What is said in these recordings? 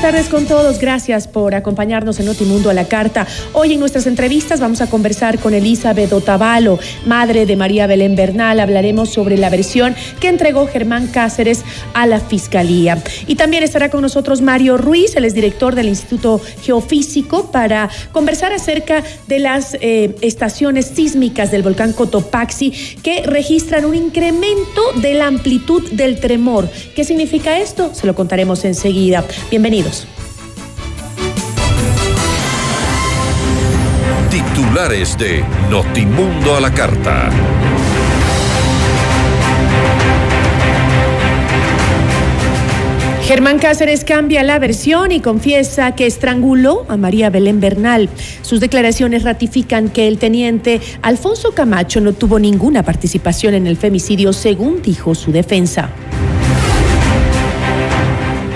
Buenas tardes con todos. Gracias por acompañarnos en Notimundo a la Carta. Hoy en nuestras entrevistas vamos a conversar con Elizabeth Otavalo, madre de María Belén Bernal. Hablaremos sobre la versión que entregó Germán Cáceres a la Fiscalía. Y también estará con nosotros Mario Ruiz, el es director del Instituto Geofísico, para conversar acerca de las eh, estaciones sísmicas del volcán Cotopaxi que registran un incremento de la amplitud del tremor. ¿Qué significa esto? Se lo contaremos enseguida. Titulares de Notimundo a la Carta. Germán Cáceres cambia la versión y confiesa que estranguló a María Belén Bernal. Sus declaraciones ratifican que el teniente Alfonso Camacho no tuvo ninguna participación en el femicidio, según dijo su defensa.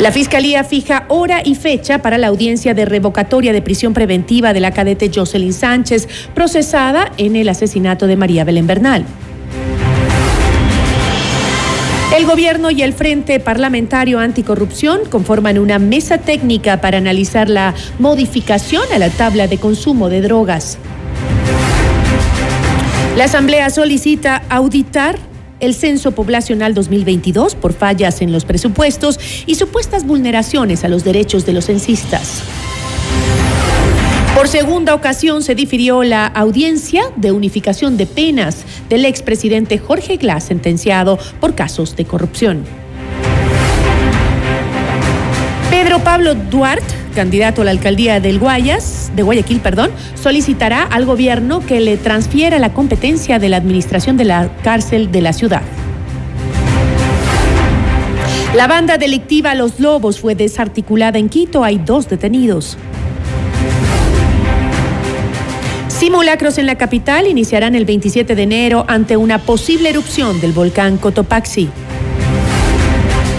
La Fiscalía fija hora y fecha para la audiencia de revocatoria de prisión preventiva de la cadete Jocelyn Sánchez, procesada en el asesinato de María Belén Bernal. El gobierno y el Frente Parlamentario Anticorrupción conforman una mesa técnica para analizar la modificación a la tabla de consumo de drogas. La Asamblea solicita auditar el Censo Poblacional 2022 por fallas en los presupuestos y supuestas vulneraciones a los derechos de los censistas. Por segunda ocasión se difirió la audiencia de unificación de penas del expresidente Jorge Glass, sentenciado por casos de corrupción. Pedro Pablo Duarte candidato a la alcaldía del Guayas, de Guayaquil, perdón, solicitará al gobierno que le transfiera la competencia de la administración de la cárcel de la ciudad. La banda delictiva Los Lobos fue desarticulada en Quito. Hay dos detenidos. Simulacros en la capital iniciarán el 27 de enero ante una posible erupción del volcán Cotopaxi.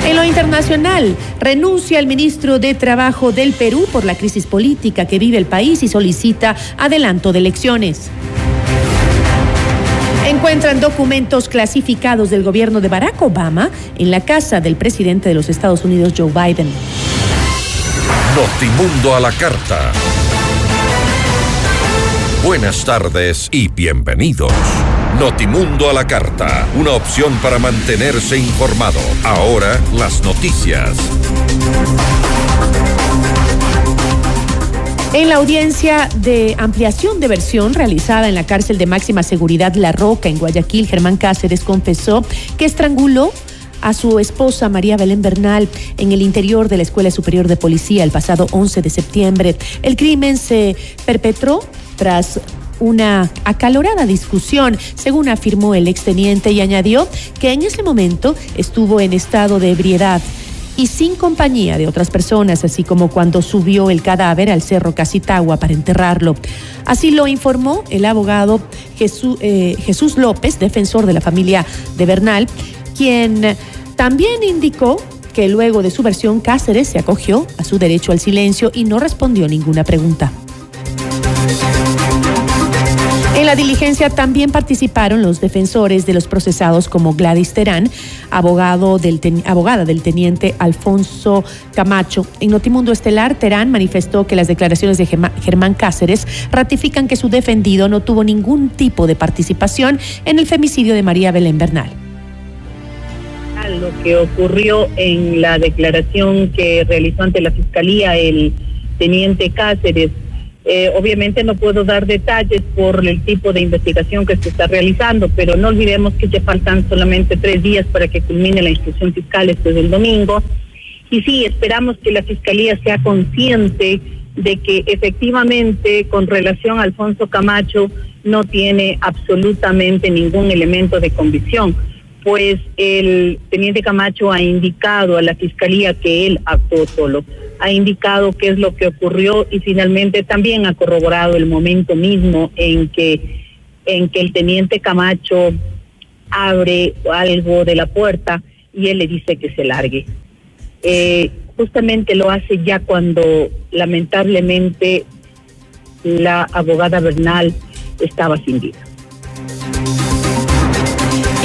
En lo internacional, renuncia el ministro de Trabajo del Perú por la crisis política que vive el país y solicita adelanto de elecciones. Encuentran documentos clasificados del gobierno de Barack Obama en la casa del presidente de los Estados Unidos, Joe Biden. Notimundo a la carta. Buenas tardes y bienvenidos. Notimundo a la carta, una opción para mantenerse informado. Ahora las noticias. En la audiencia de ampliación de versión realizada en la cárcel de máxima seguridad La Roca en Guayaquil, Germán Cáceres confesó que estranguló a su esposa María Belén Bernal en el interior de la Escuela Superior de Policía el pasado 11 de septiembre. El crimen se perpetró tras una acalorada discusión, según afirmó el exteniente y añadió que en ese momento estuvo en estado de ebriedad y sin compañía de otras personas, así como cuando subió el cadáver al cerro Casitagua para enterrarlo. Así lo informó el abogado Jesús, eh, Jesús López, defensor de la familia de Bernal, quien también indicó que luego de su versión Cáceres se acogió a su derecho al silencio y no respondió ninguna pregunta. En la diligencia también participaron los defensores de los procesados como Gladys Terán, abogado del abogada del teniente Alfonso Camacho. En Notimundo Estelar, Terán manifestó que las declaraciones de Germán Cáceres ratifican que su defendido no tuvo ningún tipo de participación en el femicidio de María Belén Bernal lo que ocurrió en la declaración que realizó ante la Fiscalía el teniente Cáceres. Eh, obviamente no puedo dar detalles por el tipo de investigación que se está realizando, pero no olvidemos que ya faltan solamente tres días para que culmine la instrucción fiscal este del domingo. Y sí, esperamos que la Fiscalía sea consciente de que efectivamente con relación a Alfonso Camacho no tiene absolutamente ningún elemento de convicción pues el teniente Camacho ha indicado a la fiscalía que él actuó solo, ha indicado qué es lo que ocurrió y finalmente también ha corroborado el momento mismo en que en que el teniente Camacho abre algo de la puerta y él le dice que se largue. Eh, justamente lo hace ya cuando lamentablemente la abogada Bernal estaba sin vida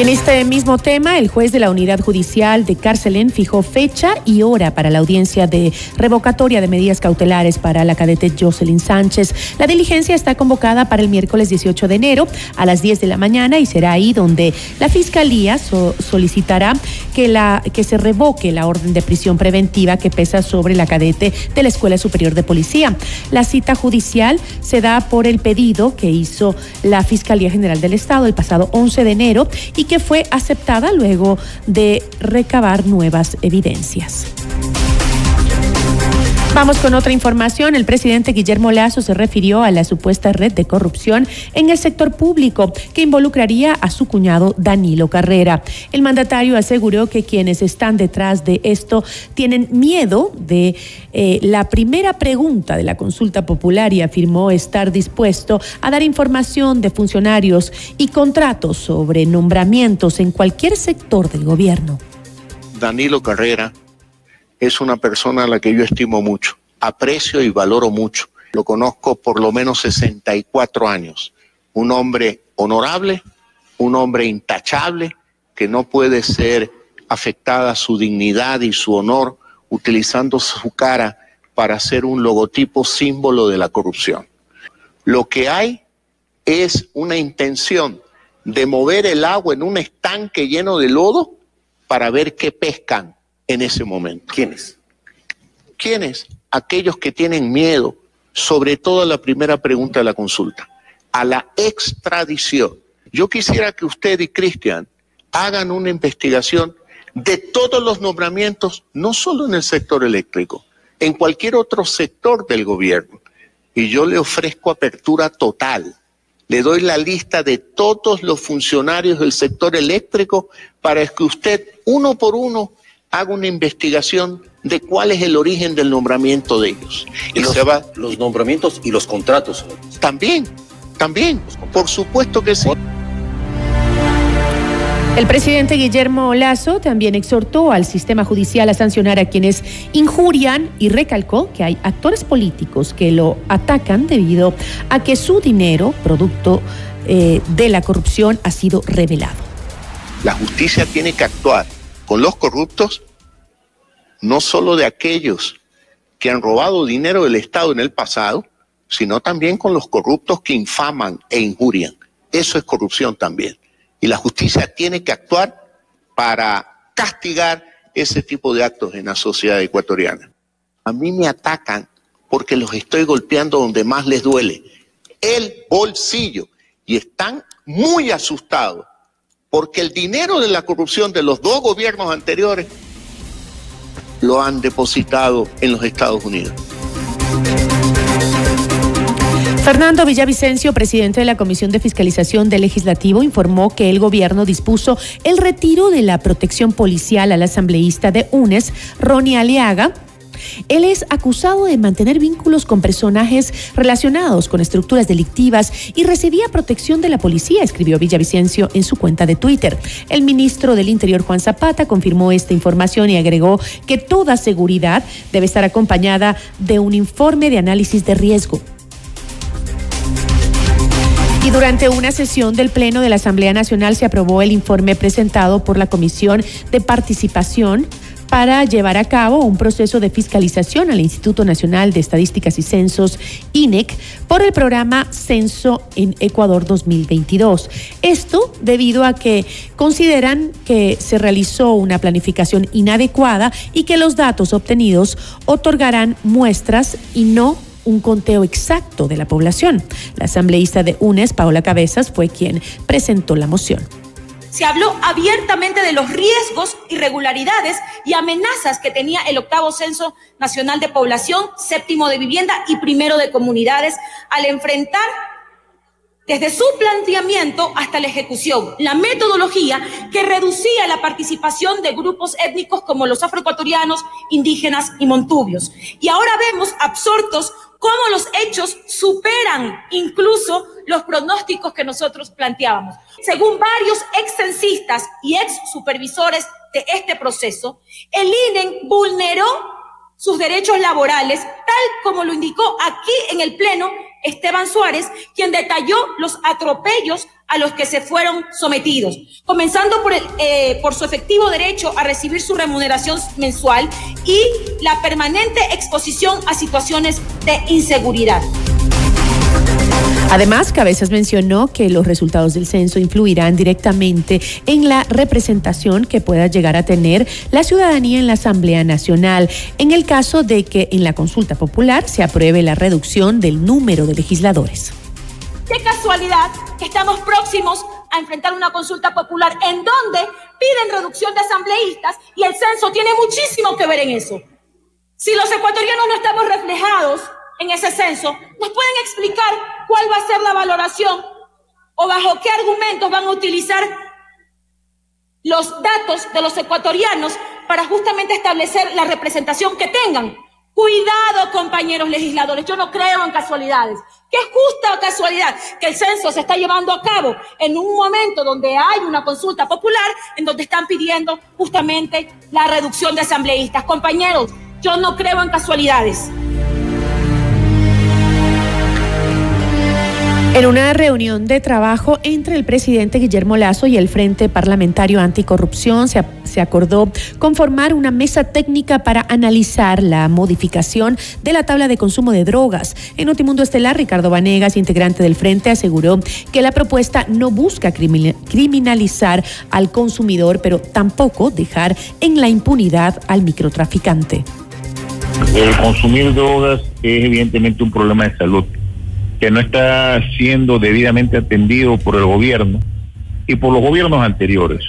en este mismo tema, el juez de la Unidad Judicial de Cárcelen fijó fecha y hora para la audiencia de revocatoria de medidas cautelares para la cadete Jocelyn Sánchez. La diligencia está convocada para el miércoles 18 de enero a las 10 de la mañana y será ahí donde la Fiscalía solicitará que, la, que se revoque la orden de prisión preventiva que pesa sobre la cadete de la Escuela Superior de Policía. La cita judicial se da por el pedido que hizo la Fiscalía General del Estado el pasado 11 de enero y que fue aceptada luego de recabar nuevas evidencias. Vamos con otra información. El presidente Guillermo Lazo se refirió a la supuesta red de corrupción en el sector público que involucraría a su cuñado Danilo Carrera. El mandatario aseguró que quienes están detrás de esto tienen miedo de eh, la primera pregunta de la consulta popular y afirmó estar dispuesto a dar información de funcionarios y contratos sobre nombramientos en cualquier sector del gobierno. Danilo Carrera es una persona a la que yo estimo mucho, aprecio y valoro mucho. Lo conozco por lo menos 64 años. Un hombre honorable, un hombre intachable, que no puede ser afectada su dignidad y su honor utilizando su cara para ser un logotipo símbolo de la corrupción. Lo que hay es una intención de mover el agua en un estanque lleno de lodo para ver qué pescan en ese momento. ¿Quiénes? ¿Quiénes? Aquellos que tienen miedo, sobre todo a la primera pregunta de la consulta, a la extradición. Yo quisiera que usted y Cristian hagan una investigación de todos los nombramientos, no solo en el sector eléctrico, en cualquier otro sector del gobierno. Y yo le ofrezco apertura total. Le doy la lista de todos los funcionarios del sector eléctrico para que usted, uno por uno, haga una investigación de cuál es el origen del nombramiento de ellos. Y, los, se va... los nombramientos y los contratos. También, también, por supuesto que sí. El presidente Guillermo Lazo también exhortó al sistema judicial a sancionar a quienes injurian y recalcó que hay actores políticos que lo atacan debido a que su dinero, producto eh, de la corrupción, ha sido revelado. La justicia tiene que actuar con los corruptos, no solo de aquellos que han robado dinero del Estado en el pasado, sino también con los corruptos que infaman e injurian. Eso es corrupción también. Y la justicia tiene que actuar para castigar ese tipo de actos en la sociedad ecuatoriana. A mí me atacan porque los estoy golpeando donde más les duele, el bolsillo. Y están muy asustados porque el dinero de la corrupción de los dos gobiernos anteriores lo han depositado en los Estados Unidos. Fernando Villavicencio, presidente de la Comisión de Fiscalización del Legislativo, informó que el gobierno dispuso el retiro de la protección policial al asambleísta de UNES, Ronnie Aliaga, él es acusado de mantener vínculos con personajes relacionados con estructuras delictivas y recibía protección de la policía, escribió Villavicencio en su cuenta de Twitter. El ministro del Interior, Juan Zapata, confirmó esta información y agregó que toda seguridad debe estar acompañada de un informe de análisis de riesgo. Y durante una sesión del Pleno de la Asamblea Nacional se aprobó el informe presentado por la Comisión de Participación para llevar a cabo un proceso de fiscalización al Instituto Nacional de Estadísticas y Censos, INEC, por el programa Censo en Ecuador 2022. Esto debido a que consideran que se realizó una planificación inadecuada y que los datos obtenidos otorgarán muestras y no un conteo exacto de la población. La asambleísta de UNES, Paola Cabezas, fue quien presentó la moción. Se habló abiertamente de los riesgos, irregularidades y amenazas que tenía el octavo Censo Nacional de Población, séptimo de vivienda y primero de comunidades al enfrentar desde su planteamiento hasta la ejecución, la metodología que reducía la participación de grupos étnicos como los afroecuatorianos, indígenas y montubios. Y ahora vemos absortos cómo los hechos superan incluso los pronósticos que nosotros planteábamos. Según varios ex censistas y ex supervisores de este proceso, el INE vulneró sus derechos laborales, tal como lo indicó aquí en el Pleno Esteban Suárez, quien detalló los atropellos a los que se fueron sometidos, comenzando por, eh, por su efectivo derecho a recibir su remuneración mensual y la permanente exposición a situaciones de inseguridad. Además, Cabezas mencionó que los resultados del censo influirán directamente en la representación que pueda llegar a tener la ciudadanía en la Asamblea Nacional, en el caso de que en la consulta popular se apruebe la reducción del número de legisladores. Qué casualidad que estamos próximos a enfrentar una consulta popular en donde piden reducción de asambleístas y el censo tiene muchísimo que ver en eso. Si los ecuatorianos no estamos reflejados en ese censo, ¿nos pueden explicar cuál va a ser la valoración o bajo qué argumentos van a utilizar los datos de los ecuatorianos para justamente establecer la representación que tengan? Cuidado, compañeros legisladores, yo no creo en casualidades. Qué justa casualidad que el censo se está llevando a cabo en un momento donde hay una consulta popular en donde están pidiendo justamente la reducción de asambleístas. Compañeros, yo no creo en casualidades. En una reunión de trabajo entre el presidente Guillermo Lazo y el Frente Parlamentario Anticorrupción se, se, acordó conformar una mesa técnica para analizar la modificación de la tabla de consumo de drogas. En Notimundo Estelar, Ricardo Vanegas, integrante del Frente, aseguró que la propuesta no busca criminalizar al consumidor, pero tampoco dejar en la impunidad al microtraficante. El consumir drogas es evidentemente un problema de salud que no está siendo debidamente atendido por el gobierno y por los gobiernos anteriores.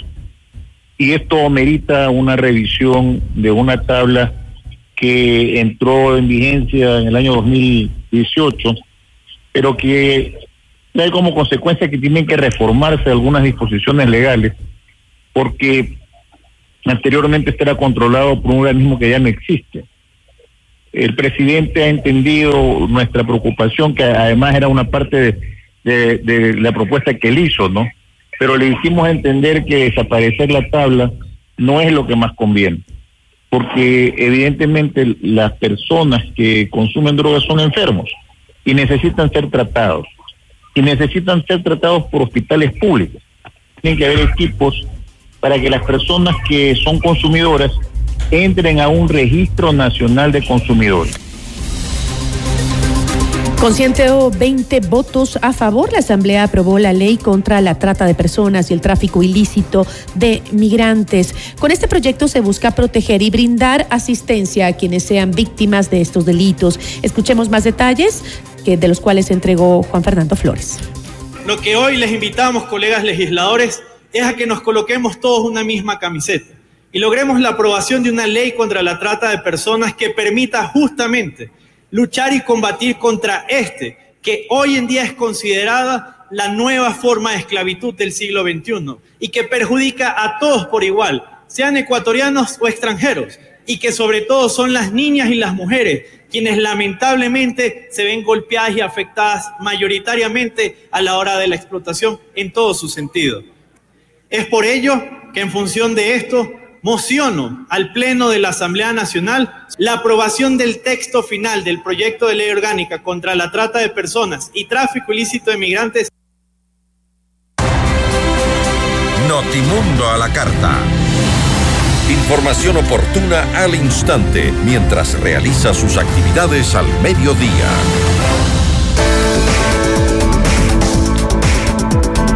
Y esto merita una revisión de una tabla que entró en vigencia en el año 2018, pero que trae como consecuencia que tienen que reformarse algunas disposiciones legales, porque anteriormente este era controlado por un organismo que ya no existe. El presidente ha entendido nuestra preocupación, que además era una parte de, la propuesta que él hizo, ¿no? Pero le hicimos entender que desaparecer la tabla no es lo que más conviene, porque evidentemente las personas que consumen drogas son enfermos y necesitan ser tratados, y necesitan ser tratados por hospitales públicos. Tienen que haber equipos para que las personas que son consumidoras entren a un registro nacional de consumidores. Con 120 votos a favor, la Asamblea aprobó la ley contra la trata de personas y el tráfico ilícito de migrantes. Con este proyecto se busca proteger y brindar asistencia a quienes sean víctimas de estos delitos. Escuchemos más detalles que de los cuales entregó Juan Fernando Flores. Lo que hoy les invitamos, colegas legisladores, es a que nos coloquemos todos una misma camiseta y logremos la aprobación de una ley contra la trata de personas que permita justamente luchar y combatir contra este, que hoy en día es considerada la nueva forma de esclavitud del siglo XXI y que perjudica a todos por igual, sean ecuatorianos o extranjeros, y que sobre todo son las niñas y las mujeres quienes lamentablemente se ven golpeadas y afectadas mayoritariamente a la hora de la explotación en todo su sentido. Es por ello que en función de esto mociono al Pleno de la Asamblea Nacional la aprobación del texto final del proyecto de ley orgánica contra la trata de personas y tráfico ilícito de migrantes. Notimundo a la carta. Información oportuna al instante mientras realiza sus actividades al mediodía.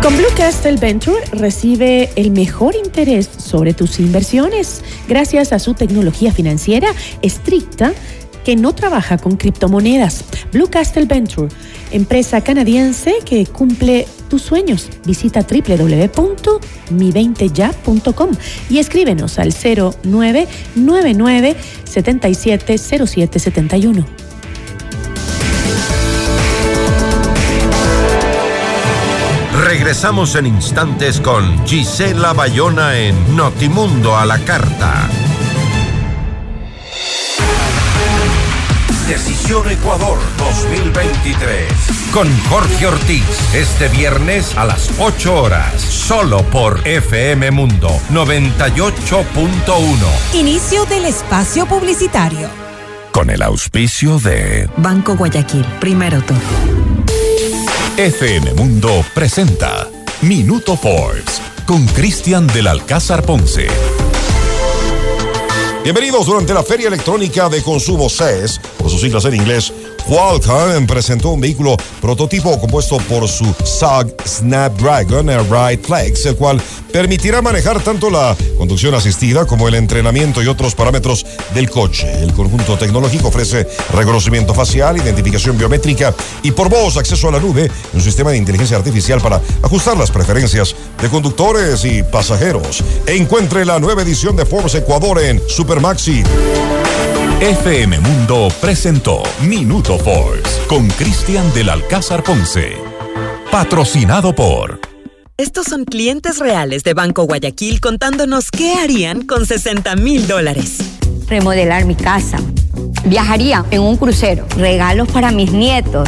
Con Blue Castle Venture recibe el mejor interés sobre tus inversiones gracias a su tecnología financiera estricta que no trabaja con criptomonedas. Blue Castle Venture, empresa canadiense que cumple tus sueños. Visita www.mi20ya.com y escríbenos al 0999 770771. Regresamos en instantes con Gisela Bayona en Notimundo a la Carta. Decisión Ecuador 2023. Con Jorge Ortiz, este viernes a las 8 horas, solo por FM Mundo 98.1. Inicio del espacio publicitario. Con el auspicio de Banco Guayaquil, primero tú. FM Mundo presenta Minuto Forbes con Cristian del Alcázar Ponce. Bienvenidos durante la Feria Electrónica de Consumo CES, por sus siglas en inglés. Qualcomm presentó un vehículo prototipo compuesto por su SAG Snapdragon Ride Flex, el cual permitirá manejar tanto la conducción asistida como el entrenamiento y otros parámetros del coche. El conjunto tecnológico ofrece reconocimiento facial, identificación biométrica y por voz acceso a la nube, un sistema de inteligencia artificial para ajustar las preferencias de conductores y pasajeros. Encuentre la nueva edición de Forbes Ecuador en Supermaxi. FM Mundo presentó Minuto Forbes con Cristian del Alcázar Ponce. Patrocinado por... Estos son clientes reales de Banco Guayaquil contándonos qué harían con 60 mil dólares. Remodelar mi casa. Viajaría en un crucero. Regalos para mis nietos.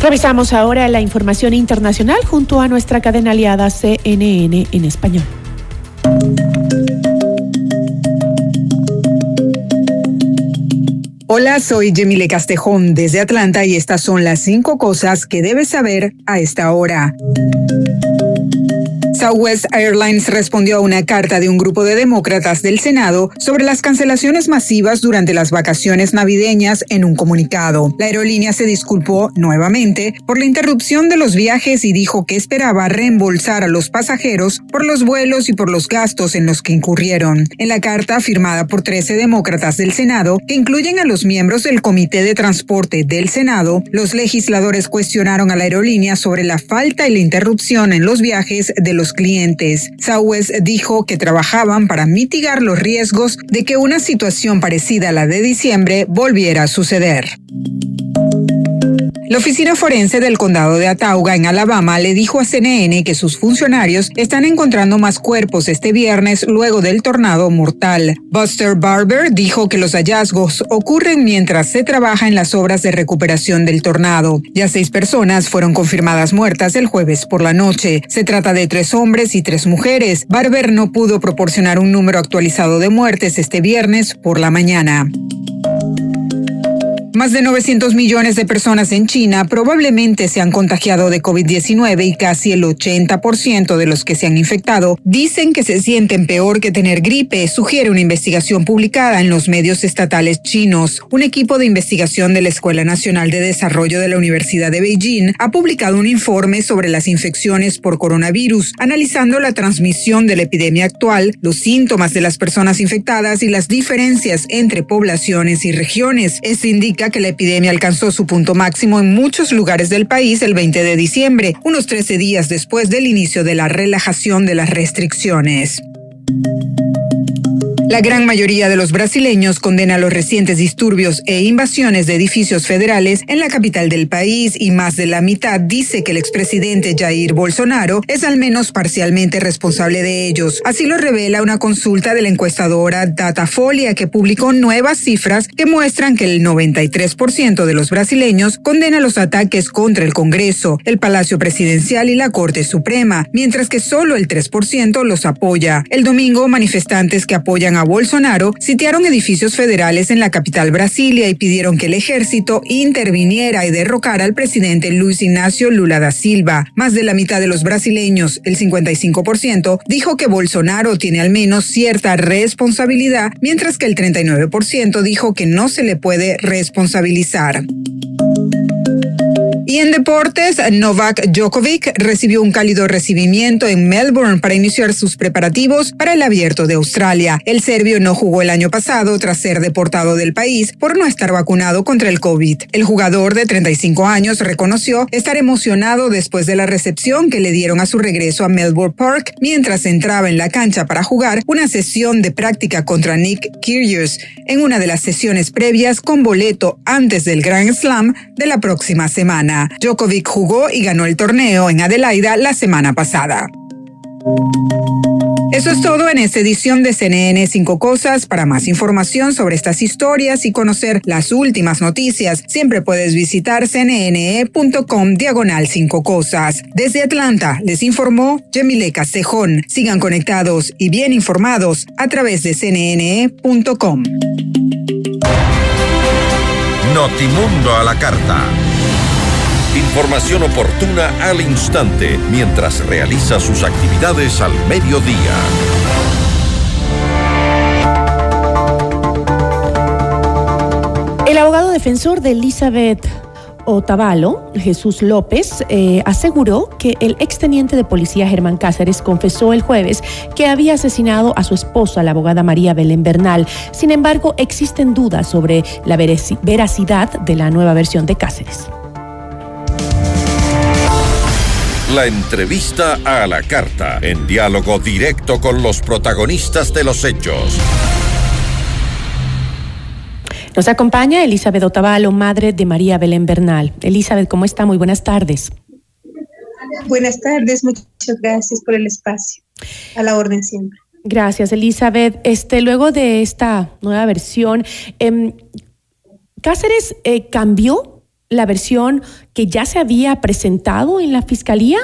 Revisamos ahora la información internacional junto a nuestra cadena aliada CNN en español. Hola, soy Jemile Castejón desde Atlanta y estas son las cinco cosas que debes saber a esta hora. Southwest Airlines respondió a una carta de un grupo de demócratas del Senado sobre las cancelaciones masivas durante las vacaciones navideñas en un comunicado. La aerolínea se disculpó nuevamente por la interrupción de los viajes y dijo que esperaba reembolsar a los pasajeros por los vuelos y por los gastos en los que incurrieron. En la carta firmada por 13 demócratas del Senado, que incluyen a los miembros del Comité de Transporte del Senado, los legisladores cuestionaron a la aerolínea sobre la falta y la interrupción en los viajes de los clientes. Southwest dijo que trabajaban para mitigar los riesgos de que una situación parecida a la de diciembre volviera a suceder. La oficina forense del condado de Atauga, en Alabama, le dijo a CNN que sus funcionarios están encontrando más cuerpos este viernes luego del tornado mortal. Buster Barber dijo que los hallazgos ocurren mientras se trabaja en las obras de recuperación del tornado. Ya seis personas fueron confirmadas muertas el jueves por la noche. Se trata de tres hombres y tres mujeres. Barber no pudo proporcionar un número actualizado de muertes este viernes por la mañana. Más de 900 millones de personas en China probablemente se han contagiado de COVID-19 y casi el 80% de los que se han infectado dicen que se sienten peor que tener gripe, sugiere una investigación publicada en los medios estatales chinos. Un equipo de investigación de la Escuela Nacional de Desarrollo de la Universidad de Beijing ha publicado un informe sobre las infecciones por coronavirus, analizando la transmisión de la epidemia actual, los síntomas de las personas infectadas y las diferencias entre poblaciones y regiones. Esto indica que la epidemia alcanzó su punto máximo en muchos lugares del país el 20 de diciembre, unos 13 días después del inicio de la relajación de las restricciones. La gran mayoría de los brasileños condena los recientes disturbios e invasiones de edificios federales en la capital del país y más de la mitad dice que el expresidente Jair Bolsonaro es al menos parcialmente responsable de ellos. Así lo revela una consulta de la encuestadora Datafolia que publicó nuevas cifras que muestran que el 93% de los brasileños condena los ataques contra el Congreso, el Palacio Presidencial y la Corte Suprema, mientras que solo el 3% los apoya. El domingo, manifestantes que apoyan a Bolsonaro sitiaron edificios federales en la capital Brasilia y pidieron que el ejército interviniera y derrocara al presidente Luis Ignacio Lula da Silva. Más de la mitad de los brasileños, el 55%, dijo que Bolsonaro tiene al menos cierta responsabilidad, mientras que el 39% dijo que no se le puede responsabilizar. Y en deportes, Novak Djokovic recibió un cálido recibimiento en Melbourne para iniciar sus preparativos para el abierto de Australia. El serbio no jugó el año pasado tras ser deportado del país por no estar vacunado contra el COVID. El jugador de 35 años reconoció estar emocionado después de la recepción que le dieron a su regreso a Melbourne Park mientras entraba en la cancha para jugar una sesión de práctica contra Nick Kyrgios en una de las sesiones previas con boleto antes del Grand Slam de la próxima semana. Djokovic jugó y ganó el torneo en Adelaida la semana pasada. Eso es todo en esta edición de CNN Cinco Cosas. Para más información sobre estas historias y conocer las últimas noticias, siempre puedes visitar cnne.com diagonal Cinco Cosas. Desde Atlanta les informó Jemile Castejón. Sigan conectados y bien informados a través de cnne.com. Notimundo a la carta. Información oportuna al instante mientras realiza sus actividades al mediodía. El abogado defensor de Elizabeth Otavalo, Jesús López, eh, aseguró que el exteniente de policía Germán Cáceres confesó el jueves que había asesinado a su esposa, la abogada María Belén Bernal. Sin embargo, existen dudas sobre la veracidad de la nueva versión de Cáceres. La entrevista a la carta, en diálogo directo con los protagonistas de los hechos. Nos acompaña Elizabeth Otavalo, madre de María Belén Bernal. Elizabeth, ¿cómo está? Muy buenas tardes. Buenas tardes, muchas gracias por el espacio. A la orden siempre. Gracias, Elizabeth. Este, luego de esta nueva versión, eh, Cáceres eh, cambió la versión que ya se había presentado en la fiscalía?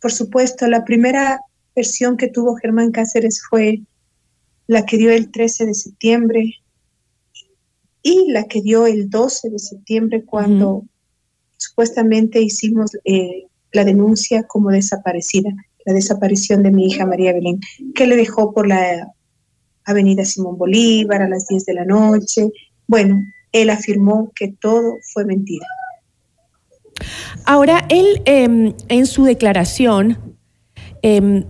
Por supuesto, la primera versión que tuvo Germán Cáceres fue la que dio el 13 de septiembre y la que dio el 12 de septiembre cuando supuestamente hicimos eh, la denuncia como desaparecida, la desaparición de mi hija María Belén, que le dejó por la avenida Simón Bolívar a las 10 de la noche. Bueno, él afirmó que todo fue mentira. Ahora, él em, en su declaración em,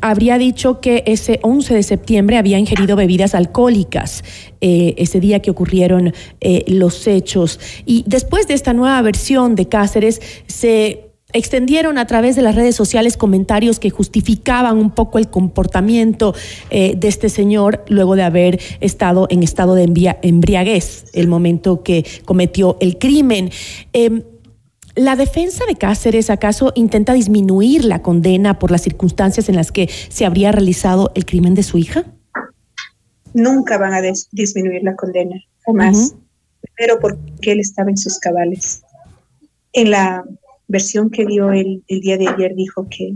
habría dicho que ese 11 de septiembre había ingerido bebidas alcohólicas, eh, ese día que ocurrieron eh, los hechos. Y después de esta nueva versión de Cáceres, se extendieron a través de las redes sociales comentarios que justificaban un poco el comportamiento eh, de este señor luego de haber estado en estado de embriaguez el momento que cometió el crimen. Em, ¿La defensa de Cáceres acaso intenta disminuir la condena por las circunstancias en las que se habría realizado el crimen de su hija? Nunca van a disminuir la condena, jamás. Pero porque él estaba en sus cabales. En la versión que dio el, el día de ayer dijo que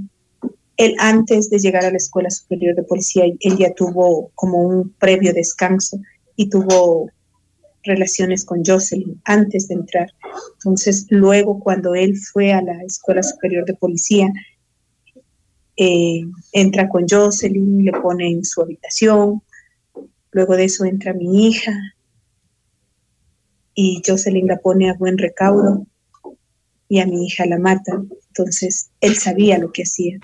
él antes de llegar a la Escuela Superior de Policía, él ya tuvo como un previo descanso y tuvo relaciones con Jocelyn antes de entrar. Entonces, luego cuando él fue a la Escuela Superior de Policía, eh, entra con Jocelyn, le pone en su habitación, luego de eso entra mi hija y Jocelyn la pone a buen recaudo y a mi hija la mata. Entonces, él sabía lo que hacía.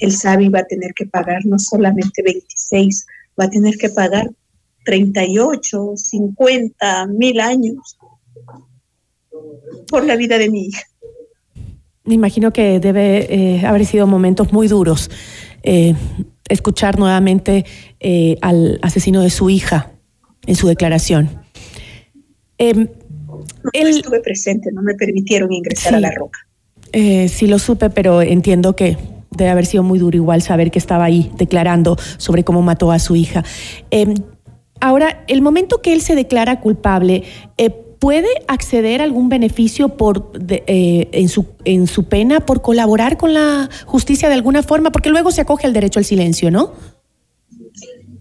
Él sabe va a tener que pagar no solamente 26, va a tener que pagar 38, 50, mil años por la vida de mi hija. Me imagino que debe eh, haber sido momentos muy duros eh, escuchar nuevamente eh, al asesino de su hija en su declaración. No, estuve presente, no me permitieron ingresar a la roca. sí lo supe, pero entiendo que debe haber sido muy duro igual saber que estaba ahí declarando sobre cómo mató a su hija. Em, ahora, el momento que él se declara culpable, eh, ¿puede acceder a algún beneficio por eh, en, su, en su pena por colaborar con la justicia de alguna forma? Porque luego se acoge al derecho al silencio, ¿no?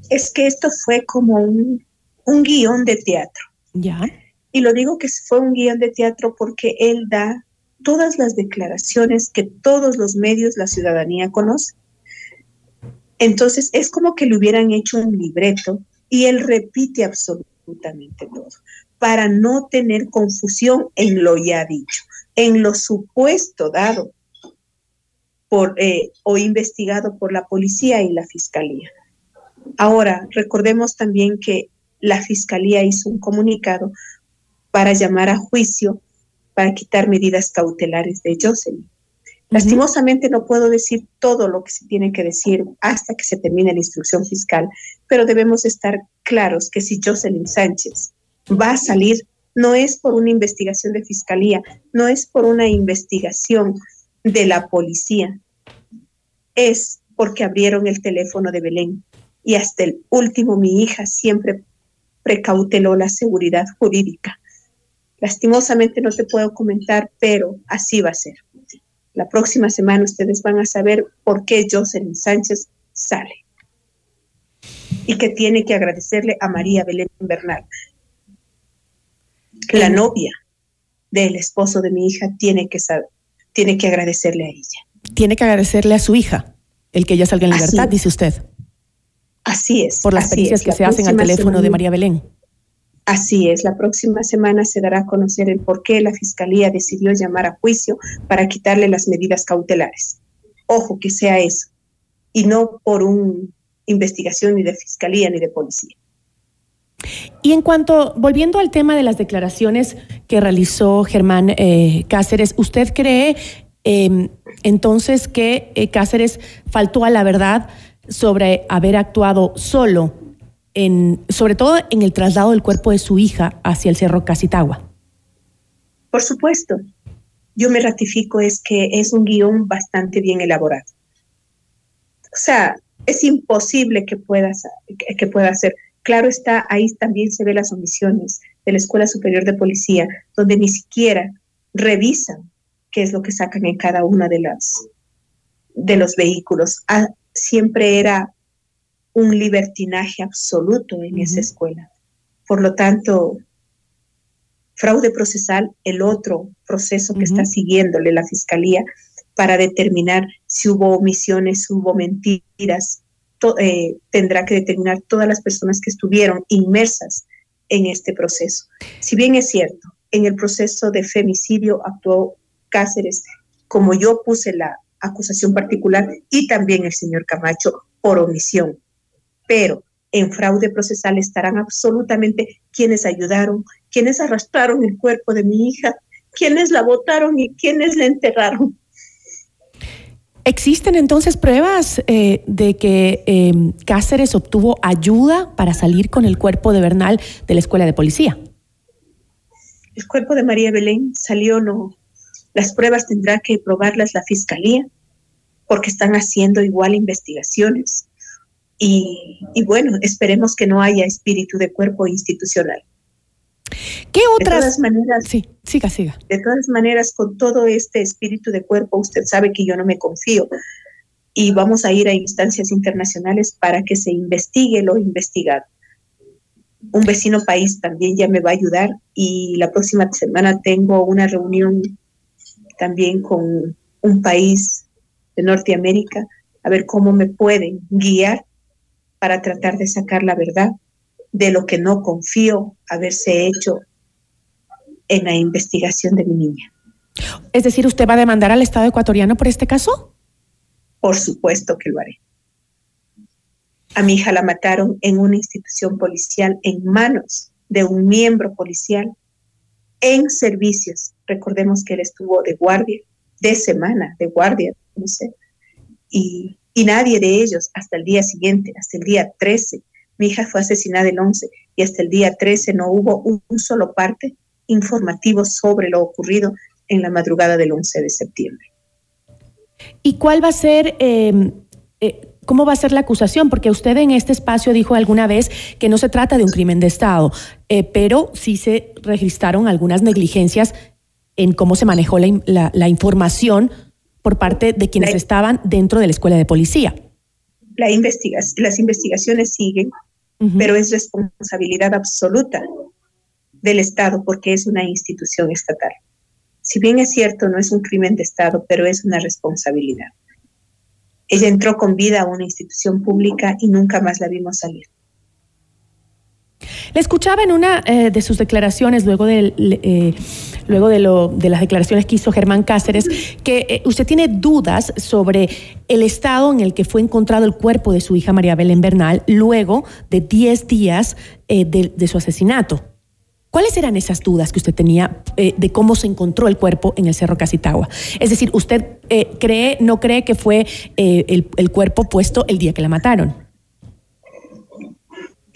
Es que esto fue como un, un guion de teatro. Ya. Y lo digo que fue un guion de teatro porque él da todas las declaraciones que todos los medios, la ciudadanía conoce. Entonces es como que le hubieran hecho un libreto y él repite absolutamente todo para no tener confusión en lo ya dicho, en lo supuesto dado por, eh, o investigado por la policía y la fiscalía. Ahora, recordemos también que la fiscalía hizo un comunicado para llamar a juicio para quitar medidas cautelares de Jocelyn. Lastimosamente no puedo decir todo lo que se tiene que decir hasta que se termine la instrucción fiscal, pero debemos estar claros que si Jocelyn Sánchez va a salir, no es por una investigación de fiscalía, no es por una investigación de la policía, es porque abrieron el teléfono de Belén y hasta el último mi hija siempre precauteló la seguridad jurídica. Lastimosamente no te puedo comentar, pero así va a ser. La próxima semana ustedes van a saber por qué Jocelyn Sánchez sale. Y que tiene que agradecerle a María Belén Bernal. La novia del esposo de mi hija tiene que saber, tiene que agradecerle a ella. Tiene que agradecerle a su hija, el que ella salga en libertad, dice usted. Así es. Por las pericias que se hacen al teléfono de María Belén. Así es, la próxima semana se dará a conocer el por qué la Fiscalía decidió llamar a juicio para quitarle las medidas cautelares. Ojo que sea eso, y no por una investigación ni de Fiscalía ni de Policía. Y en cuanto, volviendo al tema de las declaraciones que realizó Germán eh, Cáceres, ¿usted cree em, entonces que eh, Cáceres faltó a la verdad sobre haber actuado solo sobre todo en el traslado del cuerpo de su hija hacia el Cerro Casitagua? Por supuesto. Yo me ratifico es que es un guion bastante bien elaborado. O sea, es imposible que pueda, que pueda hacer. Claro está, ahí también se ve las omisiones de la Escuela Superior de Policía, donde ni siquiera revisan qué es lo que sacan en cada una de las de los vehículos. Ah, siempre era un libertinaje absoluto en esa escuela. Por lo tanto, fraude procesal, el otro proceso que está siguiéndole la fiscalía, para determinar si hubo omisiones, hubo mentiras. Eh, tendrá que determinar todas las personas que estuvieron inmersas en este proceso. Si bien es cierto, en el proceso de femicidio actuó Cáceres, como yo puse la acusación particular, y también el señor Camacho por omisión. Pero en fraude procesal estarán absolutamente quienes ayudaron, quienes arrastraron el cuerpo de mi hija, quienes la botaron y quienes la enterraron. ¿Existen entonces pruebas eh, de que eh, Cáceres obtuvo ayuda para salir con el cuerpo de Bernal de la escuela de policía? El cuerpo de María Belén salió, no. Las pruebas tendrá que probarlas la fiscalía, porque están haciendo igual investigaciones. Y, y bueno, esperemos que no haya espíritu de cuerpo institucional. ¿Qué otras? De todas maneras, sí, siga, siga. De todas maneras, con todo este espíritu de cuerpo, usted sabe que yo no me confío y vamos a ir a instancias internacionales para que se investigue lo investigado. Un vecino país también ya me va a ayudar y la próxima semana tengo una reunión también con un país de Norteamérica a ver cómo me pueden guiar para tratar de sacar la verdad de lo que no confío haberse hecho en la investigación de mi niña. Es decir, ¿usted va a demandar al Estado ecuatoriano por este caso? Por supuesto que lo haré. A mi hija la mataron en una institución policial en manos de un miembro policial en servicios. Recordemos que él estuvo de guardia, de semana, de guardia, no sé. Y, y nadie de ellos hasta el día siguiente, hasta el día 13, mi hija fue asesinada el 11 y hasta el día 13 no hubo un, solo parte informativo sobre lo ocurrido en la madrugada del 11 de septiembre. ¿Y cuál va a ser, em, eh, cómo va a ser la acusación? Porque usted en este espacio dijo alguna vez que no se trata de un crimen de Estado, eh, pero sí se registraron algunas negligencias en cómo se manejó la, información por parte de quienes estaban dentro de la escuela de policía. La las investigaciones siguen, pero es responsabilidad absoluta del Estado porque es una institución estatal. Si bien es cierto, no es un crimen de Estado, pero es una responsabilidad. Ella entró con vida a una institución pública y nunca más la vimos salir. Le escuchaba en una eh, de sus declaraciones, luego, de, eh, luego de, lo, de, las declaraciones que hizo Germán Cáceres, que eh, usted tiene dudas sobre el estado en el que fue encontrado el cuerpo de su hija María Belén Bernal luego de 10 días de, de, su asesinato. ¿Cuáles eran esas dudas que usted tenía de cómo se encontró el cuerpo en el Cerro Casitagua? Es decir, ¿usted cree, no cree que fue el cuerpo puesto el día que la mataron?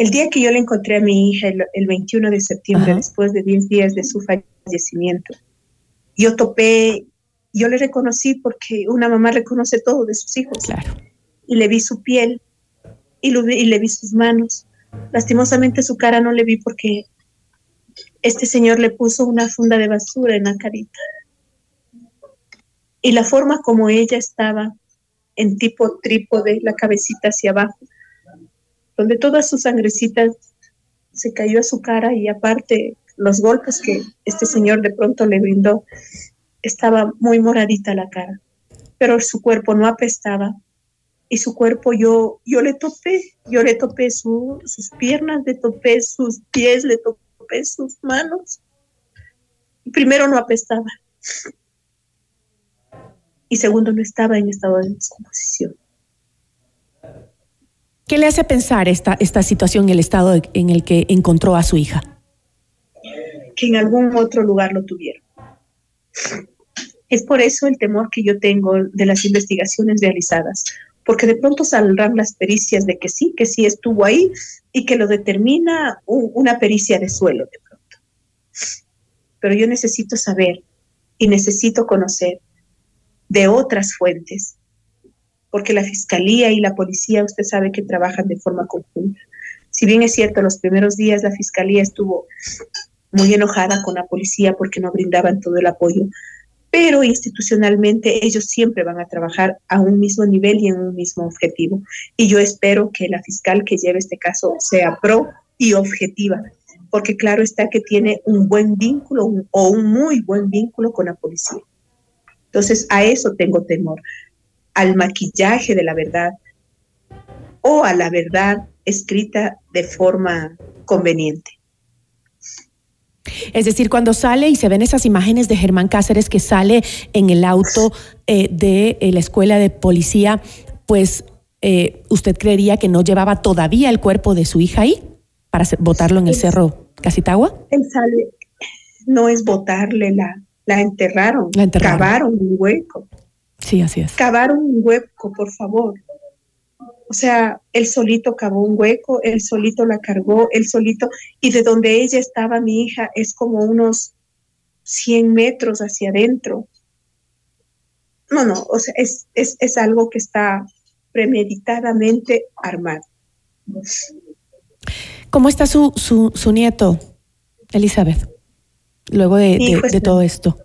El día que yo le encontré a mi hija, el, 21 de septiembre, después de 10 días de su fallecimiento, yo topé, yo le reconocí porque una mamá reconoce todo de sus hijos. Claro. Y le vi su piel y, y le vi sus manos. Lastimosamente su cara no le vi porque este señor le puso una funda de basura en la carita. Y la forma como ella estaba en tipo trípode, la cabecita hacia abajo, donde toda su sangrecita se cayó a su cara y aparte los golpes que este señor de pronto le brindó, estaba muy moradita la cara, pero su cuerpo no apestaba y su cuerpo yo, yo le topé, yo le topé sus piernas, le topé sus pies, le topé sus manos. Primero no apestaba y segundo no estaba en estado de descomposición. ¿Qué le hace pensar esta, esta situación, el estado en el que encontró a su hija? Que en algún otro lugar lo tuvieron. Es por eso el temor que yo tengo de las investigaciones realizadas, porque de pronto saldrán las pericias de que sí, que sí estuvo ahí y que lo determina una pericia de suelo de pronto. Pero yo necesito saber y necesito conocer de otras fuentes porque la fiscalía y la policía, usted sabe que trabajan de forma conjunta. Si bien es cierto, los primeros días la fiscalía estuvo muy enojada con la policía porque no brindaban todo el apoyo, pero institucionalmente ellos siempre van a trabajar a un mismo nivel y en un mismo objetivo. Y yo espero que la fiscal que lleve este caso sea pro y objetiva, porque claro está que tiene un buen vínculo o un muy buen vínculo con la policía. Entonces, a eso tengo temor, al maquillaje de la verdad o a la verdad escrita de forma conveniente. Es decir, cuando sale y se ven esas imágenes de Germán Cáceres que sale en el auto eh, de eh, la escuela de policía, pues eh, usted creería que no llevaba todavía el cuerpo de su hija ahí para botarlo en el cerro Casitagua. Él sale, no es botarle, la, la enterraron, la enterraron, cavaron un hueco. Sí, así es. Cavaron un hueco, por favor. O sea, él solito cavó un hueco, él solito la cargó, él solito, y de donde ella estaba, mi hija, es como unos 100 metros hacia adentro. No, no, o sea, es, es, es algo que está premeditadamente armado. ¿Cómo está su, su, su nieto, Elizabeth, luego de, de, todo esto?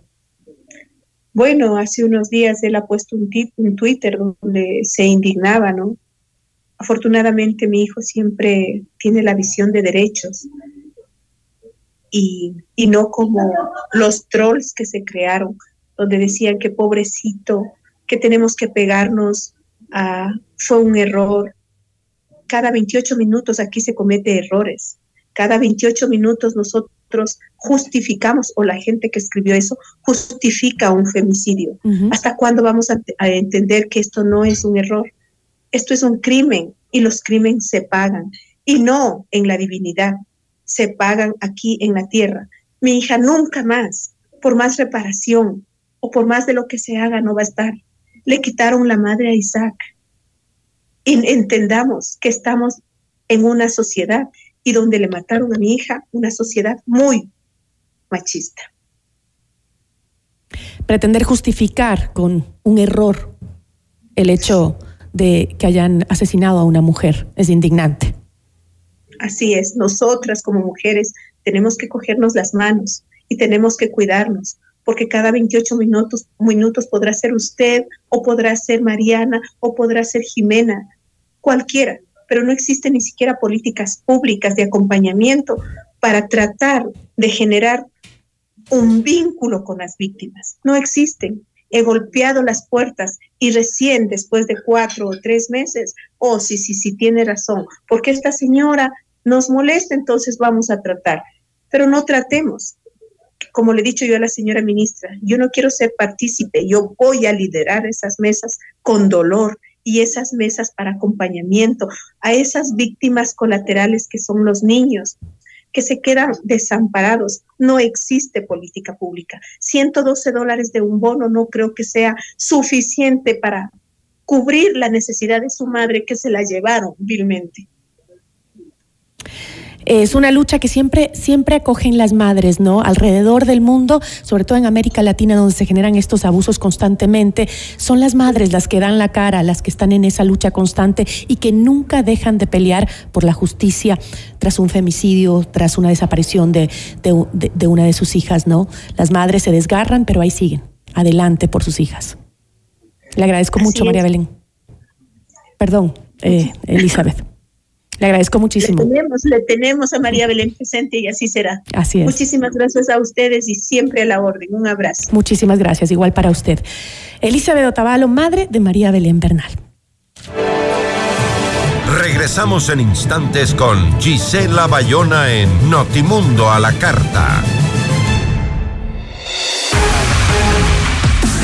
Bueno, hace unos días él ha puesto un, un Twitter donde se indignaba, ¿no? afortunadamente mi hijo siempre tiene la visión de derechos y, no como los trolls que se crearon, donde decían que pobrecito, que tenemos que pegarnos, fue un error. Cada 28 minutos aquí se comete errores. Cada 28 minutos nosotros justificamos, o la gente que escribió eso, justifica un femicidio. ¿Hasta cuándo vamos a entender que esto no es un error? Esto es un crimen y los crímenes se pagan. Y no en la divinidad, se pagan aquí en la tierra. Mi hija nunca más, por más reparación o por más de lo que se haga, no va a estar. Le quitaron la madre a Isaac. Y entendamos que estamos en una sociedad y donde le mataron a mi hija, una sociedad muy machista. Pretender justificar con un error el hecho de que hayan asesinado a una mujer. Es indignante. Así es, nosotras como mujeres tenemos que cogernos las manos y tenemos que cuidarnos, porque cada 28 minutos, minutos podrá ser usted o podrá ser Mariana o podrá ser Jimena, cualquiera, pero no existen ni siquiera políticas públicas de acompañamiento para tratar de generar un vínculo con las víctimas. No existen he golpeado las puertas y recién después de cuatro o tres meses, oh, sí, sí, sí, tiene razón, porque esta señora nos molesta, entonces vamos a tratar. Pero no tratemos. Como le he dicho yo a la señora ministra, yo no quiero ser partícipe, yo voy a liderar esas mesas con dolor y esas mesas para acompañamiento a esas víctimas colaterales que son los niños, que se quedan desamparados. No existe política pública. 112 dólares de un bono no creo que sea suficiente para cubrir la necesidad de su madre que se la llevaron vilmente. Es una lucha que siempre, siempre acogen las madres, ¿no? Alrededor del mundo, sobre todo en América Latina, donde se generan estos abusos constantemente, son las madres las que dan la cara, las que están en esa lucha constante y que nunca dejan de pelear por la justicia tras un femicidio, tras una desaparición de, de, una de sus hijas, ¿no? Las madres se desgarran, pero ahí siguen, adelante por sus hijas. Le agradezco mucho, María Belén. Perdón, eh, Elizabeth. Le agradezco muchísimo. Le tenemos, le tenemos a María Belén presente y así será. Así es. Muchísimas gracias a ustedes y siempre a la orden. Un abrazo. Muchísimas gracias, igual para usted. Elizabeth Otavalo, madre de María Belén Bernal. Regresamos en instantes con Gisela Bayona en Notimundo a la Carta.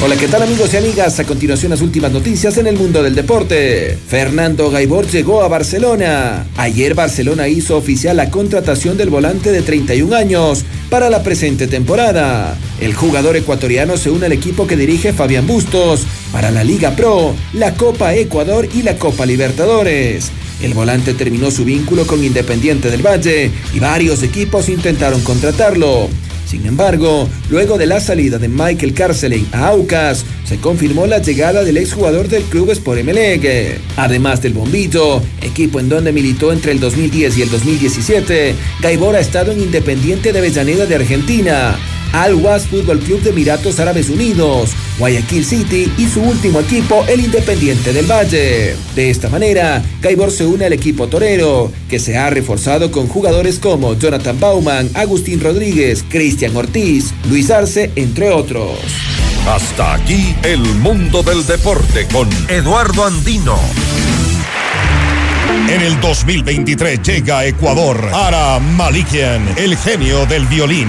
Hola, ¿qué tal amigos y amigas? A continuación las últimas noticias en el mundo del deporte. Fernando Gaibor llegó a Barcelona. Ayer Barcelona hizo oficial la contratación del volante de 31 años para la presente temporada. El jugador ecuatoriano se une al equipo que dirige Fabián Bustos para la Liga Pro, la Copa Ecuador y la Copa Libertadores. El volante terminó su vínculo con Independiente del Valle y varios equipos intentaron contratarlo. Sin embargo, luego de la salida de Michael Carcelin a Aucas, se confirmó la llegada del exjugador del club Sport Emelec. Además del Bombito, equipo en donde militó entre el 2010 y el 2017, Gaibor ha estado en Independiente de Avellaneda de Argentina, Al Was Fútbol Club de Emiratos Árabes Unidos, Guayaquil City y su último equipo, el Independiente del Valle. De esta manera, Gaibor se une al equipo torero, que se ha reforzado con jugadores como Jonathan Bauman, Agustín Rodríguez, Cristian Ortiz, Luis Arce, entre otros. Hasta aquí el mundo del deporte con Eduardo Andino. En el 2023 llega a Ecuador Ara Malikian, el genio del violín.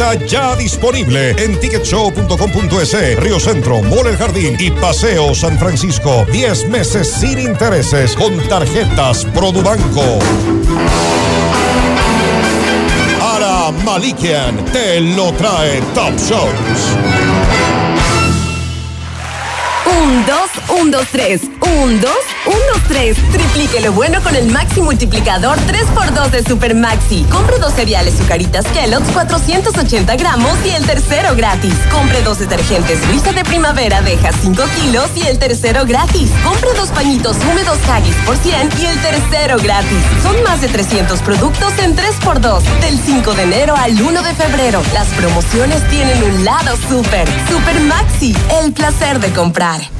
Ya disponible en ticketshow.com.es, Río Centro, Mall El Jardín y Paseo San Francisco. 10 meses sin intereses con tarjetas Produbanco. Ara Malikian te lo trae Top Shows. Un, dos, un, dos, tres. Un, dos, un, dos, tres. Triplique lo bueno con el Maxi Multiplicador 3x2 de Super Maxi. Compre dos cereales Zucaritas Kellogg's 480 gramos y el tercero gratis. Compre dos detergentes Luisa de Primavera Deja 5 kilos y el tercero gratis. Compre dos pañitos húmedos Haggis por 100 y el tercero gratis. Son más de 300 productos en 3x2. Del 5 de enero al 1 de febrero. Las promociones tienen un lado super. Super Maxi. El placer de comprar.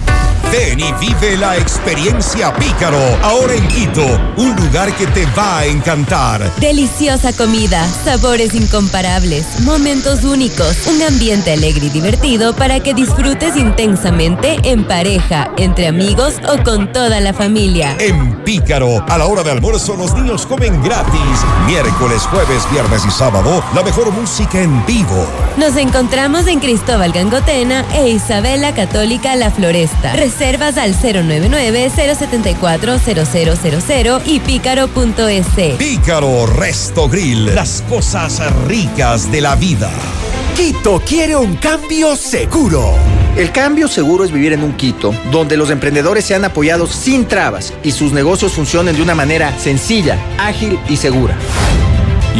Ven y vive la experiencia Pícaro, ahora en Quito, un lugar que te va a encantar. Deliciosa comida, sabores incomparables, momentos únicos, un ambiente alegre y divertido para que disfrutes intensamente en pareja, entre amigos o con toda la familia. En Pícaro, a la hora de almuerzo los niños comen gratis. Miércoles, jueves, viernes y sábado, la mejor música en vivo. Nos encontramos en Cristóbal Gangotena e Isabela Católica La Floresta. Reservas al 099-074-0000 y pícaro.es. Pícaro Resto Grill, las cosas ricas de la vida. Quito quiere un cambio seguro. El cambio seguro es vivir en un Quito donde los emprendedores sean apoyados sin trabas y sus negocios funcionen de una manera sencilla, ágil y segura.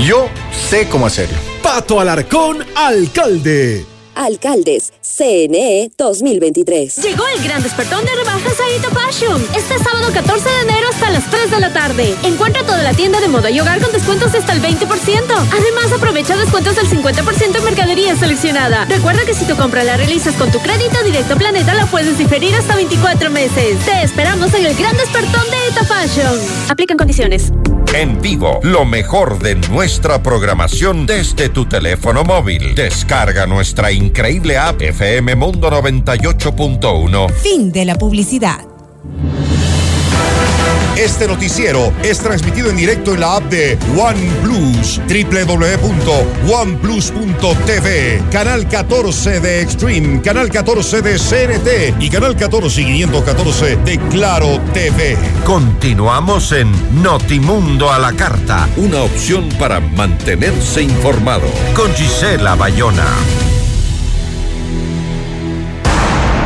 Yo sé cómo hacerlo. Pato Alarcón, alcalde. Alcaldes, CNE 2023. Llegó el gran despertón de rebajas a Ito Fashion. Este sábado 14 de enero hasta las 3 de la tarde. Encuentra toda la tienda de moda y hogar con descuentos hasta el 20%. Además, aprovecha descuentos del 50% en mercadería seleccionada. Recuerda que si tu compra la realizas con tu crédito directo Planeta, la puedes diferir hasta 24 meses. Te esperamos en el gran despertón de Ito Fashion. Aplican condiciones. En vivo, lo mejor de nuestra programación desde tu teléfono móvil. Descarga nuestra increíble app FM Mundo 98.1. Fin de la publicidad. Este noticiero es transmitido en directo en la app de OnePlus, www.oneplus.tv, canal 14 de Extreme, canal 14 de CNT y canal 14 y 514 de Claro TV. Continuamos en Notimundo a la Carta, una opción para mantenerse informado. Con Gisela Bayona.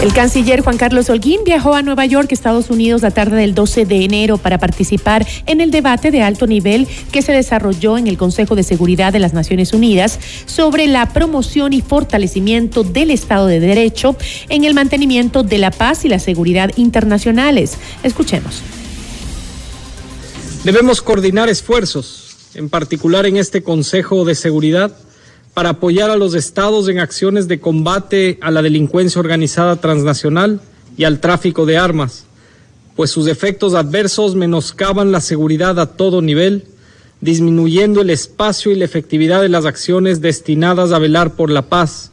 El canciller Juan Carlos Holguín viajó a Nueva York, Estados Unidos, la tarde del 12 de enero para participar en el debate de alto nivel que se desarrolló en el Consejo de Seguridad de las Naciones Unidas sobre la promoción y fortalecimiento del Estado de Derecho en el mantenimiento de la paz y la seguridad internacionales. Escuchemos. Debemos coordinar esfuerzos, en particular en este Consejo de Seguridad, para apoyar a los estados en acciones de combate a la delincuencia organizada transnacional y al tráfico de armas, pues sus efectos adversos menoscaban la seguridad a todo nivel, disminuyendo el espacio y la efectividad de las acciones destinadas a velar por la paz,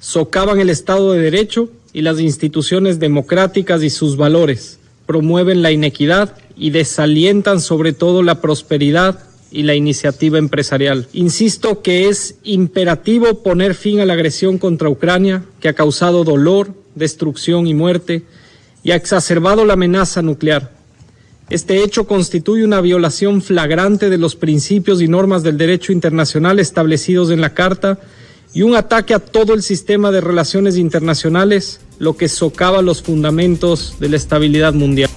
socavan el Estado de Derecho y las instituciones democráticas y sus valores, promueven la inequidad y desalientan sobre todo la prosperidad y la iniciativa empresarial. Insisto que es imperativo poner fin a la agresión contra Ucrania, que ha causado dolor, destrucción y muerte, y ha exacerbado la amenaza nuclear. Este hecho constituye una violación flagrante de los principios y normas del derecho internacional establecidos en la Carta y un ataque a todo el sistema de relaciones internacionales, lo que socava los fundamentos de la estabilidad mundial.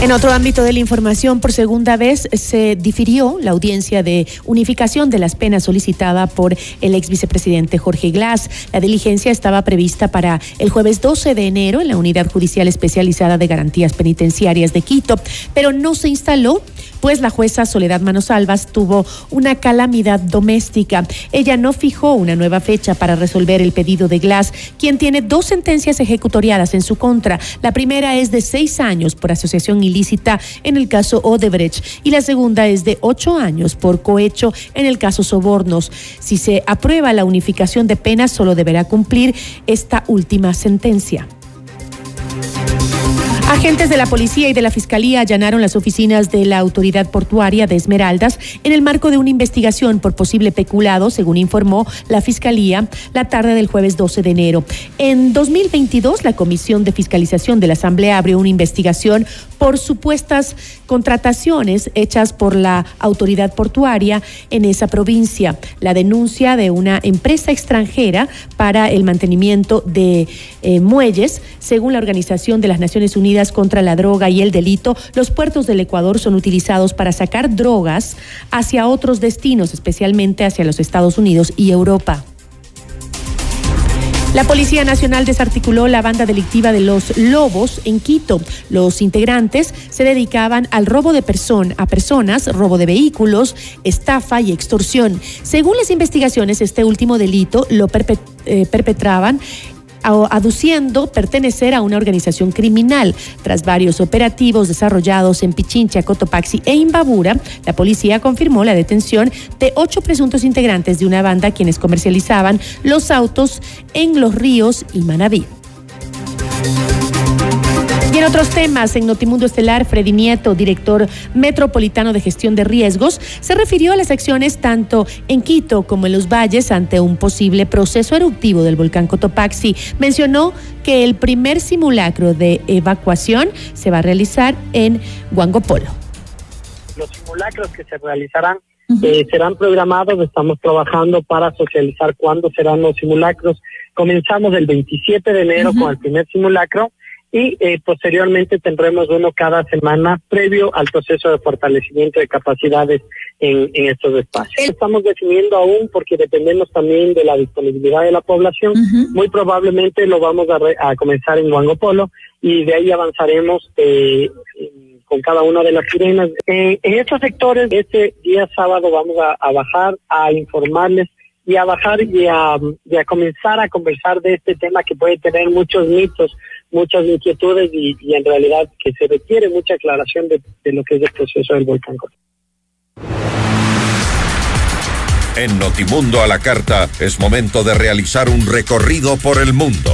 En otro ámbito de la información, por segunda vez se difirió la audiencia de unificación de las penas solicitada por el ex vicepresidente Jorge Glass. La diligencia estaba prevista para el jueves 12 de enero en la Unidad Judicial Especializada de Garantías Penitenciarias de Quito, pero no se instaló pues la jueza Soledad Manosalvas tuvo una calamidad doméstica. Ella no fijó una nueva fecha para resolver el pedido de Glass, quien tiene dos sentencias ejecutoriadas en su contra. La primera es de seis años por asociación ilícita en el caso Odebrecht y la segunda es de ocho años por cohecho en el caso Sobornos. Si se aprueba la unificación de penas, solo deberá cumplir esta última sentencia. Agentes de la policía y de la fiscalía allanaron las oficinas de la autoridad portuaria de Esmeraldas en el marco de una investigación por posible peculado, según informó la fiscalía la tarde del jueves 12 de enero. En 2022, la Comisión de Fiscalización de la Asamblea abrió una investigación por supuestas contrataciones hechas por la autoridad portuaria en esa provincia. La denuncia de una empresa extranjera para el mantenimiento de eh, muelles, según la Organización de las Naciones Unidas contra la Droga y el Delito, los puertos del Ecuador son utilizados para sacar drogas hacia otros destinos, especialmente hacia los Estados Unidos y Europa. La Policía Nacional desarticuló la banda delictiva de los Lobos en Quito. Los integrantes se dedicaban al robo de a personas, robo de vehículos, estafa y extorsión. Según las investigaciones, este último delito lo eh, perpetraban aduciendo pertenecer a una organización criminal. Tras varios operativos desarrollados en Pichincha, Cotopaxi e Imbabura, la policía confirmó la detención de ocho presuntos integrantes de una banda quienes comercializaban los autos en Los Ríos y Manabí. Otros temas, en Notimundo Estelar, Freddy Nieto, director metropolitano de gestión de riesgos, se refirió a las acciones tanto en Quito como en los valles ante un posible proceso eruptivo del volcán Cotopaxi. Mencionó que el primer simulacro de evacuación se va a realizar en Huangopolo. Los simulacros que se realizarán eh, serán programados, estamos trabajando para socializar cuándo serán los simulacros. Comenzamos el 27 de enero con el primer simulacro y eh, posteriormente tendremos uno cada semana previo al proceso de fortalecimiento de capacidades en, estos espacios. Estamos definiendo aún porque dependemos también de la disponibilidad de la población. Muy probablemente lo vamos a, comenzar en Huangopolo y de ahí avanzaremos eh, con cada una de las sirenas. en estos sectores, este día sábado vamos a bajar a informarles y a bajar y a, comenzar a conversar de este tema que puede tener muchos mitos, muchas inquietudes y, en realidad que se requiere mucha aclaración de, de lo que es el proceso del volcán. En Notimundo a la Carta es momento de realizar un recorrido por el mundo.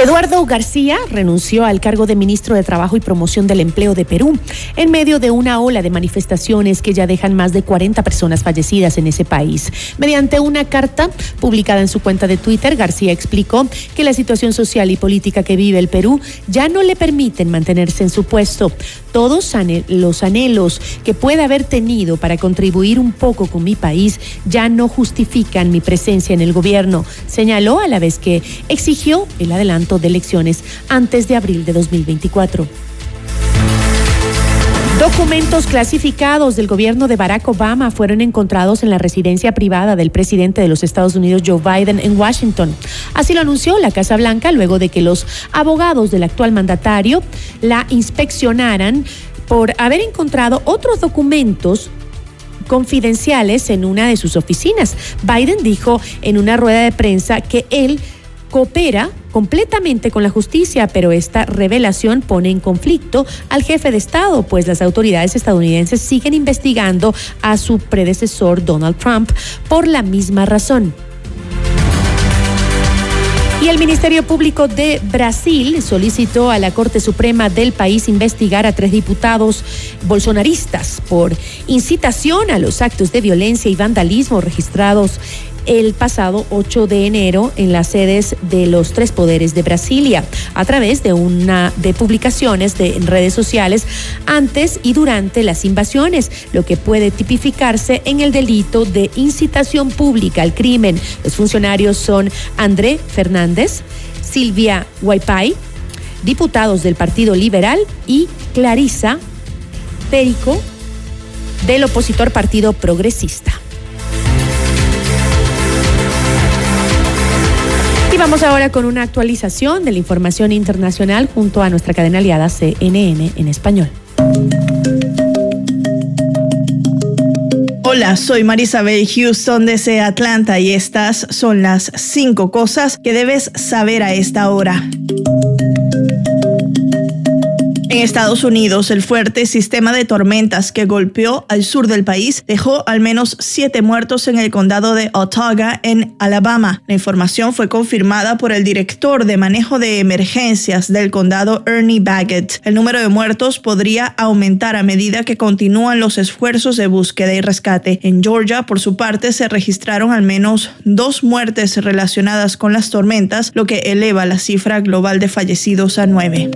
Eduardo García renunció al cargo de ministro de Trabajo y Promoción del Empleo de Perú en medio de una ola de manifestaciones que ya dejan más de 40 personas fallecidas en ese país. Mediante una carta publicada en su cuenta de Twitter, García explicó que la situación social y política que vive el Perú ya no le permiten mantenerse en su puesto. Todos los anhelos que pueda haber tenido para contribuir un poco con mi país ya no justifican mi presencia en el gobierno, señaló a la vez que exigió el adelanto de elecciones antes de abril de 2024. Documentos clasificados del gobierno de Barack Obama fueron encontrados en la residencia privada del presidente de los Estados Unidos, Joe Biden, en Washington. Así lo anunció la Casa Blanca luego de que los abogados del actual mandatario la inspeccionaran por haber encontrado otros documentos confidenciales en una de sus oficinas. Biden dijo en una rueda de prensa que él coopera completamente con la justicia, pero esta revelación pone en conflicto al jefe de Estado, pues las autoridades estadounidenses siguen investigando a su predecesor Donald Trump por la misma razón. Y el Ministerio Público de Brasil solicitó a la Corte Suprema del país investigar a tres diputados bolsonaristas por incitación a los actos de violencia y vandalismo registrados el pasado 8 de enero en las sedes de los tres poderes de Brasilia a través de una de publicaciones de en redes sociales antes y durante las invasiones, lo que puede tipificarse en el delito de incitación pública al crimen. Los funcionarios son André Fernández, Silvia Guaypay, diputados del Partido Liberal y Clarisa Perico del opositor Partido Progresista. Vamos ahora con una actualización de la información internacional junto a nuestra cadena aliada CNN en español. Hola, soy Marisabel Houston desde Atlanta y estas son las cinco cosas que debes saber a esta hora. En Estados Unidos, el fuerte sistema de tormentas que golpeó al sur del país dejó al menos siete muertos en el condado de Otaga, en Alabama. La información fue confirmada por el director de manejo de emergencias del condado, Ernie Baggett. El número de muertos podría aumentar a medida que continúan los esfuerzos de búsqueda y rescate. En Georgia, por su parte, se registraron al menos dos muertes relacionadas con las tormentas, lo que eleva la cifra global de fallecidos a nueve.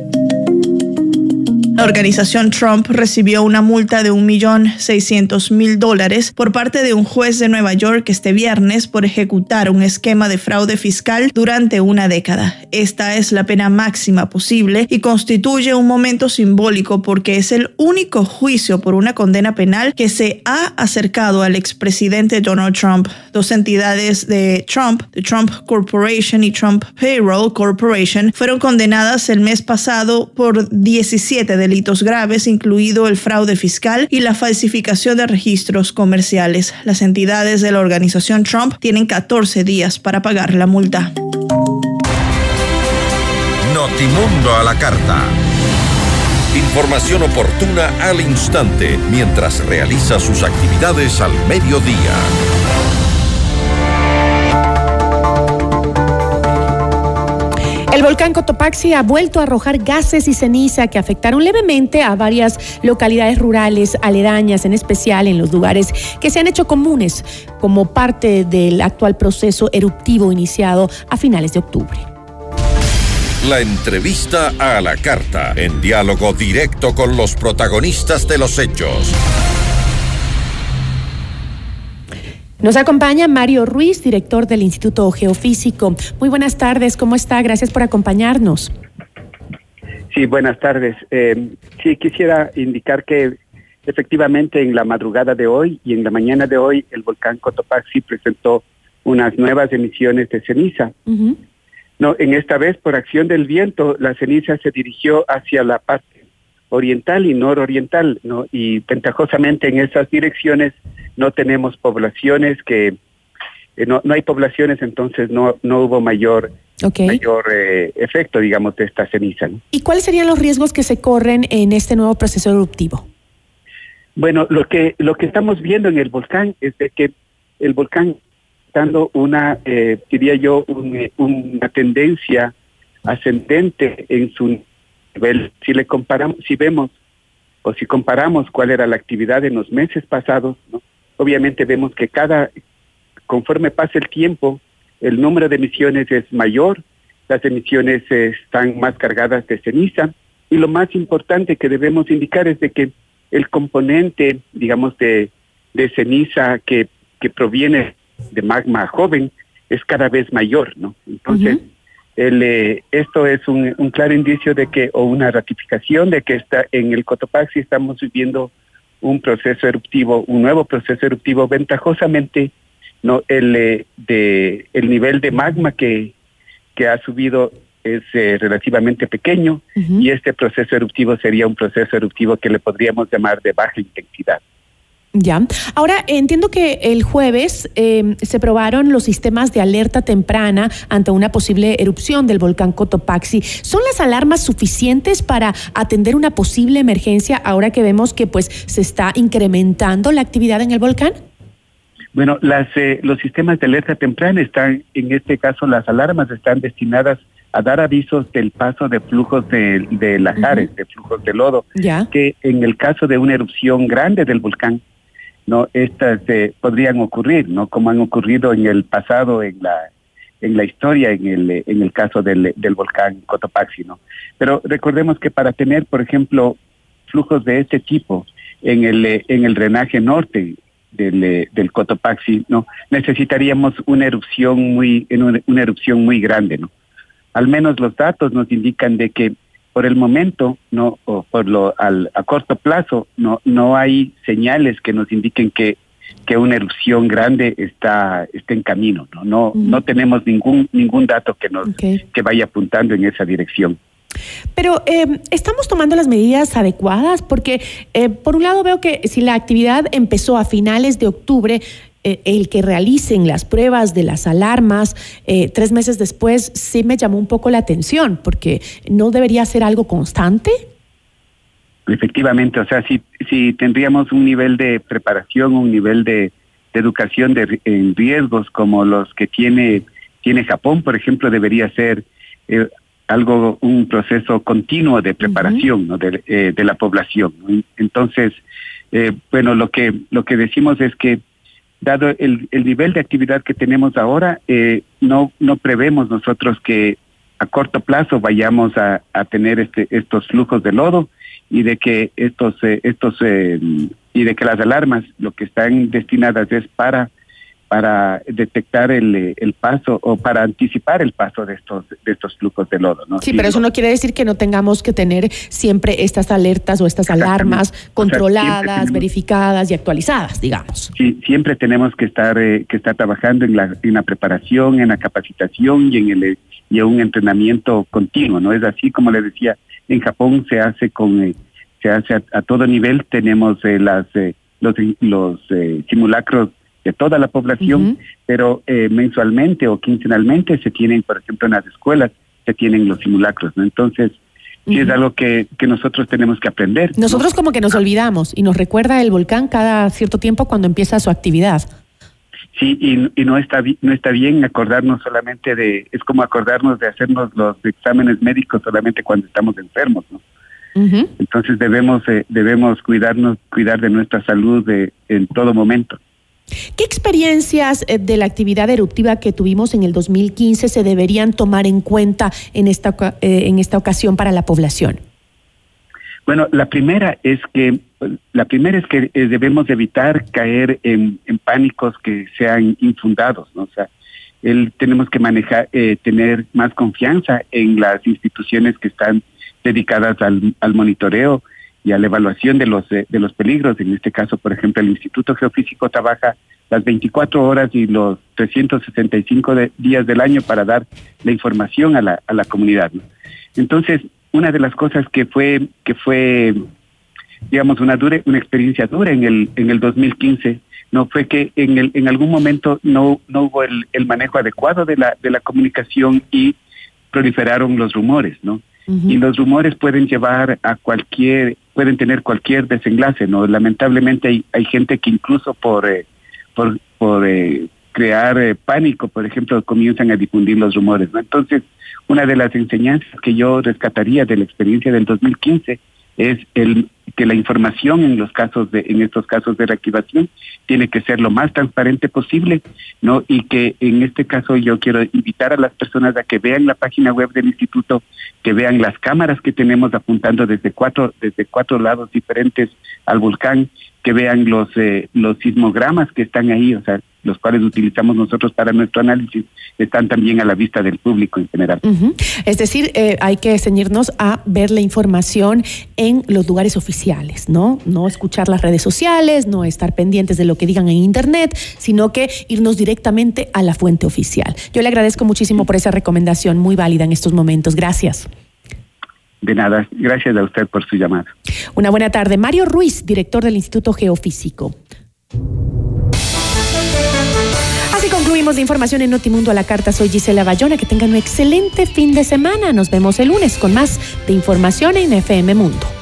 La organización Trump recibió una multa de 1.600.000 dólares por parte de un juez de Nueva York este viernes por ejecutar un esquema de fraude fiscal durante una década. Esta es la pena máxima posible y constituye un momento simbólico porque es el único juicio por una condena penal que se ha acercado al expresidente Donald Trump. Dos entidades de Trump, the Trump Corporation y Trump Payroll Corporation, fueron condenadas el mes pasado por 17 delitos graves, incluido el fraude fiscal y la falsificación de registros comerciales. Las entidades de la organización Trump tienen 14 días para pagar la multa. Notimundo a la carta. Información oportuna al instante mientras realiza sus actividades al mediodía. El volcán Cotopaxi ha vuelto a arrojar gases y ceniza que afectaron levemente a varias localidades rurales aledañas, en especial en los lugares que se han hecho comunes como parte del actual proceso eruptivo iniciado a finales de octubre. La entrevista a la carta, en diálogo directo con los protagonistas de los hechos. Nos acompaña Mario Ruiz, director del Instituto Geofísico. Muy buenas tardes, ¿cómo está? Gracias por acompañarnos. Sí, buenas tardes. Eh, sí, quisiera indicar que efectivamente en la madrugada de hoy y en la mañana de hoy el volcán Cotopaxi presentó unas nuevas emisiones de ceniza. No, en esta vez por acción del viento la ceniza se dirigió hacia la parte oriental y nororiental, ¿no? Y ventajosamente en esas direcciones no tenemos poblaciones que eh, no, no hay poblaciones, entonces no no hubo mayor mayor eh, efecto, digamos, de esta ceniza. ¿Y cuáles serían los riesgos que se corren en este nuevo proceso eruptivo? Bueno, lo que lo que estamos viendo en el volcán es de que el volcán dando una, eh, diría yo, una tendencia ascendente en su si le comparamos, si vemos o si comparamos cuál era la actividad en los meses pasados, obviamente vemos que cada, conforme pasa el tiempo, el número de emisiones es mayor, las emisiones están más cargadas de ceniza y lo más importante que debemos indicar es de que el componente, digamos, de, de ceniza que, que proviene de magma joven es cada vez mayor, ¿no? Entonces, el, eh, esto es un, un, claro indicio de que, o una ratificación de que está en el Cotopaxi estamos viviendo un proceso eruptivo, un nuevo proceso eruptivo, ventajosamente no el eh, de el nivel de magma que, que ha subido es eh, relativamente pequeño y este proceso eruptivo sería un proceso eruptivo que le podríamos llamar de baja intensidad. Ya. Ahora, entiendo que el jueves eh, se probaron los sistemas de alerta temprana ante una posible erupción del volcán Cotopaxi. ¿Son las alarmas suficientes para atender una posible emergencia ahora que vemos que pues se está incrementando la actividad en el volcán? Bueno, las, eh, los sistemas de alerta temprana están, en este caso, las alarmas están destinadas a dar avisos del paso de flujos de, de lajares, de flujos de lodo, Ya. que en el caso de una erupción grande del volcán, no estas eh, podrían ocurrir, no como han ocurrido en el pasado en la en la historia en el eh, en el caso del, del volcán Cotopaxi, ¿no? Pero recordemos que para tener, por ejemplo, flujos de este tipo en el eh, en el drenaje norte del, eh, del Cotopaxi, ¿no? Necesitaríamos una erupción muy una erupción muy grande, ¿no? Al menos los datos nos indican de que por el momento, no, o por lo al, a corto plazo, no, no hay señales que nos indiquen que, que una erupción grande está, está en camino, no, no, no tenemos ningún, ningún dato que nos, que vaya apuntando en esa dirección. Pero eh, estamos tomando las medidas adecuadas porque, eh, por un lado, veo que si la actividad empezó a finales de octubre, el que realicen las pruebas de las alarmas eh, tres meses después sí me llamó un poco la atención porque no debería ser algo constante. Efectivamente, o sea, si, si tendríamos un nivel de preparación, un nivel de, de educación de, en riesgos como los que tiene, tiene Japón, por ejemplo, debería ser eh, algo, un proceso continuo de preparación ¿no? de, eh, de la población. Entonces, eh, bueno, lo que, lo que decimos es que dado el, el nivel de actividad que tenemos ahora, eh, no, no prevemos nosotros que a corto plazo vayamos a, a tener este, estos flujos de lodo y de que estos, eh, estos eh, y de que las alarmas lo que están destinadas es para para detectar el, eh, el paso o para anticipar el paso de estos de estos flujos de lodo, ¿no? Sí, pero eso no quiere decir que no tengamos que tener siempre estas alertas o estas alarmas controladas, tenemos- verificadas y actualizadas, digamos. Sí, siempre tenemos que estar eh, que estar trabajando en la, en la preparación, en la capacitación y en el y en un entrenamiento continuo, ¿no? Es así como le decía, en Japón se hace con eh, se hace a, a todo nivel, tenemos eh, las eh, los los eh, simulacros de toda la población, pero eh, mensualmente o quincenalmente se tienen, por ejemplo, en las escuelas se tienen los simulacros, ¿no? Entonces, sí es algo que, que nosotros tenemos que aprender. ¿no? Nosotros como que nos olvidamos y nos recuerda el volcán cada cierto tiempo cuando empieza su actividad. Sí, y, y no está no está bien acordarnos solamente de, es como acordarnos de hacernos los exámenes médicos solamente cuando estamos enfermos, ¿no? Entonces debemos eh, debemos cuidarnos, cuidar de nuestra salud de, en todo momento. ¿Qué experiencias eh, de la actividad eruptiva que tuvimos en el 2015 se deberían tomar en cuenta en esta, eh, en esta ocasión para la población? Bueno, la primera es que la primera es que eh, debemos evitar caer en, pánicos que sean infundados, ¿no? O sea, el, tenemos que manejar, eh, tener más confianza en las instituciones que están dedicadas al monitoreo y a la evaluación de los eh, de los peligros. En este caso, por ejemplo, el Instituto Geofísico trabaja las 24 horas y los 365 de- días del año para dar la información a la, a la comunidad. Entonces, una de las cosas que fue que fue digamos una dura una experiencia dura en el en el 2015 no fue que en el en algún momento no no hubo el, el manejo adecuado de la de la comunicación y proliferaron los rumores no y los rumores pueden llevar a cualquier pueden tener cualquier desenlace no lamentablemente hay hay gente que incluso por eh, por por eh, crear eh, pánico por ejemplo comienzan a difundir los rumores no entonces una de las enseñanzas que yo rescataría de la experiencia del 2015 es el que la información en los casos de en estos casos de reactivación tiene que ser lo más transparente posible, ¿no? Y que en este caso yo quiero invitar a las personas a que vean la página web del instituto, que vean las cámaras que tenemos apuntando desde cuatro desde cuatro lados diferentes al volcán, que vean los eh, los sismogramas que están ahí, o sea, los cuales utilizamos nosotros para nuestro análisis, están también a la vista del público en general. Es decir, eh, hay que ceñirnos a ver la información en los lugares oficiales, ¿no? No escuchar las redes sociales, no estar pendientes de lo que digan en Internet, sino que irnos directamente a la fuente oficial. Yo le agradezco muchísimo por esa recomendación, muy válida en estos momentos. Gracias. De nada, gracias a usted por su llamada. Una buena tarde. Mario Ruiz, director del Instituto Geofísico. Seguimos de información en Notimundo a la carta. Soy Gisela Bayona. Que tengan un excelente fin de semana. Nos vemos el lunes con más de información en FM Mundo.